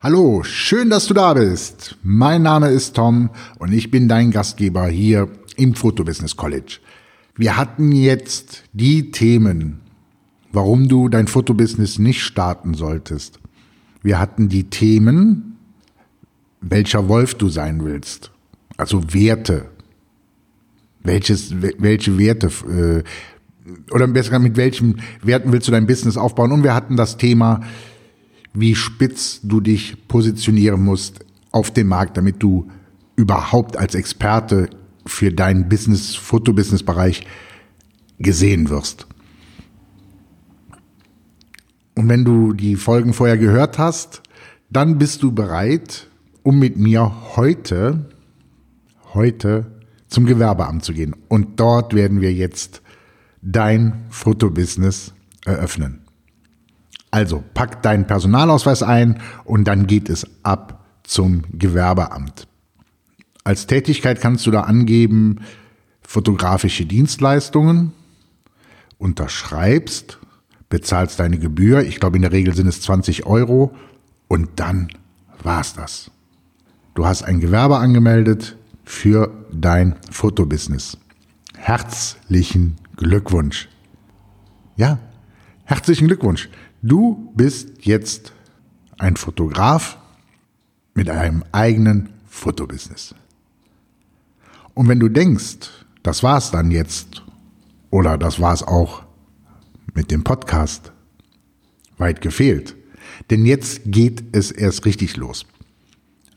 Hallo, schön, dass du da bist. Mein Name ist Tom und ich bin dein Gastgeber hier im Fotobusiness College. Wir hatten jetzt die Themen, warum du dein Fotobusiness nicht starten solltest. Wir hatten die Themen, welcher Wolf du sein willst. Also Werte. Welches, welche Werte, äh, oder besser mit welchen Werten willst du dein Business aufbauen? Und wir hatten das Thema, wie spitz du dich positionieren musst auf dem Markt, damit du überhaupt als Experte für deinen Business, Fotobusiness-Bereich gesehen wirst. Und wenn du die Folgen vorher gehört hast, dann bist du bereit, um mit mir heute, heute zum Gewerbeamt zu gehen. Und dort werden wir jetzt dein Fotobusiness eröffnen. Also pack deinen Personalausweis ein und dann geht es ab zum Gewerbeamt. Als Tätigkeit kannst du da angeben fotografische Dienstleistungen, unterschreibst, bezahlst deine Gebühr, ich glaube in der Regel sind es 20 Euro und dann war's das. Du hast ein Gewerbe angemeldet für dein Fotobusiness. Herzlichen Glückwunsch. Ja, herzlichen Glückwunsch. Du bist jetzt ein Fotograf mit einem eigenen Fotobusiness. Und wenn du denkst, das war's dann jetzt oder das war's auch mit dem Podcast, weit gefehlt. Denn jetzt geht es erst richtig los.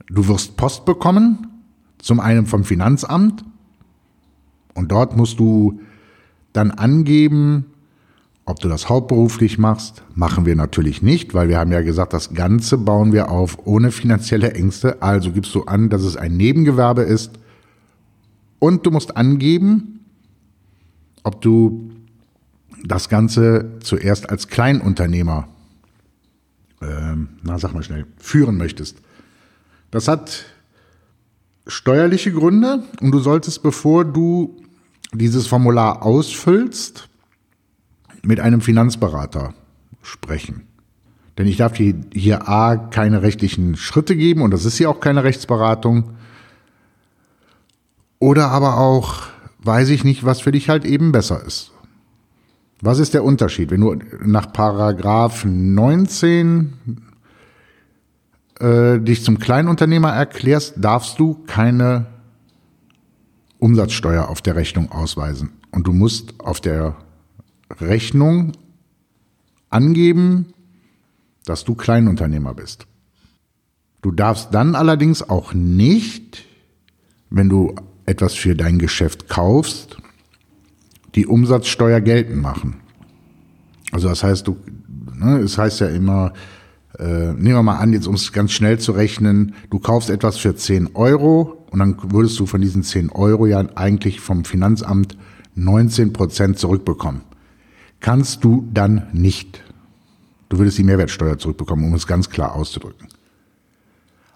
Du wirst Post bekommen, zum einen vom Finanzamt und dort musst du dann angeben, ob du das hauptberuflich machst, machen wir natürlich nicht, weil wir haben ja gesagt, das Ganze bauen wir auf ohne finanzielle Ängste. Also gibst du an, dass es ein Nebengewerbe ist und du musst angeben, ob du das Ganze zuerst als Kleinunternehmer, ähm, na sag mal schnell, führen möchtest. Das hat steuerliche Gründe und du solltest, bevor du dieses Formular ausfüllst, mit einem Finanzberater sprechen. Denn ich darf hier, A keine rechtlichen Schritte geben und das ist hier auch keine Rechtsberatung. Oder aber auch weiß ich nicht, was für dich halt eben besser ist. Was ist der Unterschied? Wenn du nach Paragraph 19 äh, dich zum Kleinunternehmer erklärst, darfst du keine Umsatzsteuer auf der Rechnung ausweisen. Und du musst auf der Rechnung angeben, dass du Kleinunternehmer bist. Du darfst dann allerdings auch nicht, wenn du etwas für dein Geschäft kaufst, die Umsatzsteuer geltend machen. Also das heißt, du, ne, es heißt ja immer, äh, nehmen wir mal an, jetzt um es ganz schnell zu rechnen, du kaufst etwas für 10 Euro und dann würdest du von diesen 10 Euro ja eigentlich vom Finanzamt 19 Prozent zurückbekommen kannst du dann nicht. Du würdest die Mehrwertsteuer zurückbekommen, um es ganz klar auszudrücken.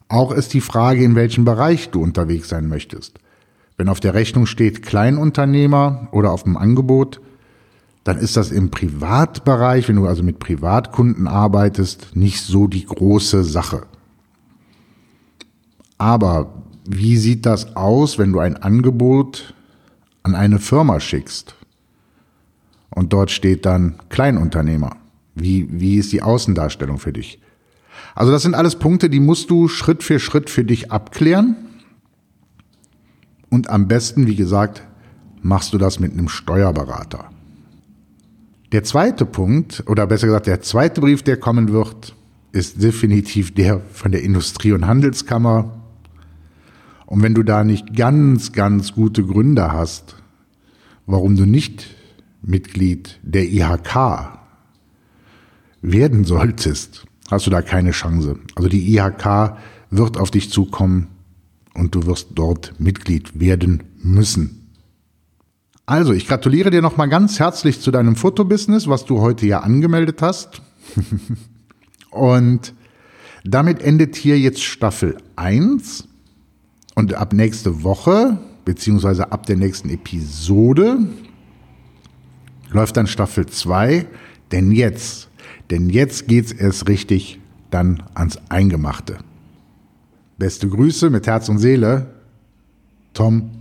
Auch ist die Frage, in welchem Bereich du unterwegs sein möchtest. Wenn auf der Rechnung steht Kleinunternehmer oder auf dem Angebot, dann ist das im Privatbereich, wenn du also mit Privatkunden arbeitest, nicht so die große Sache. Aber wie sieht das aus, wenn du ein Angebot an eine Firma schickst? Und dort steht dann Kleinunternehmer. Wie, wie ist die Außendarstellung für dich? Also das sind alles Punkte, die musst du Schritt für Schritt für dich abklären. Und am besten, wie gesagt, machst du das mit einem Steuerberater. Der zweite Punkt, oder besser gesagt, der zweite Brief, der kommen wird, ist definitiv der von der Industrie- und Handelskammer. Und wenn du da nicht ganz, ganz gute Gründe hast, warum du nicht Mitglied der IHK werden solltest, hast du da keine Chance. Also die IHK wird auf dich zukommen und du wirst dort Mitglied werden müssen. Also, ich gratuliere dir nochmal ganz herzlich zu deinem Fotobusiness, was du heute ja angemeldet hast. und damit endet hier jetzt Staffel 1. Und ab nächste Woche, beziehungsweise ab der nächsten Episode, läuft dann Staffel 2, denn jetzt, denn jetzt geht's erst richtig dann ans Eingemachte. Beste Grüße mit Herz und Seele, Tom.